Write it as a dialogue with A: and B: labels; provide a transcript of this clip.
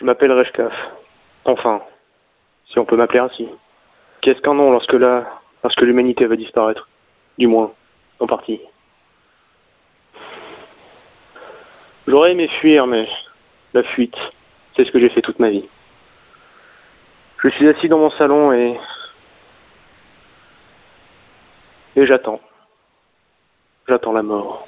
A: Je m'appelle Reshkaf. Enfin, si on peut m'appeler ainsi. Qu'est-ce qu'un nom lorsque la, lorsque l'humanité va disparaître? Du moins, en partie. J'aurais aimé fuir, mais la fuite, c'est ce que j'ai fait toute ma vie. Je suis assis dans mon salon et. Et j'attends. J'attends la mort.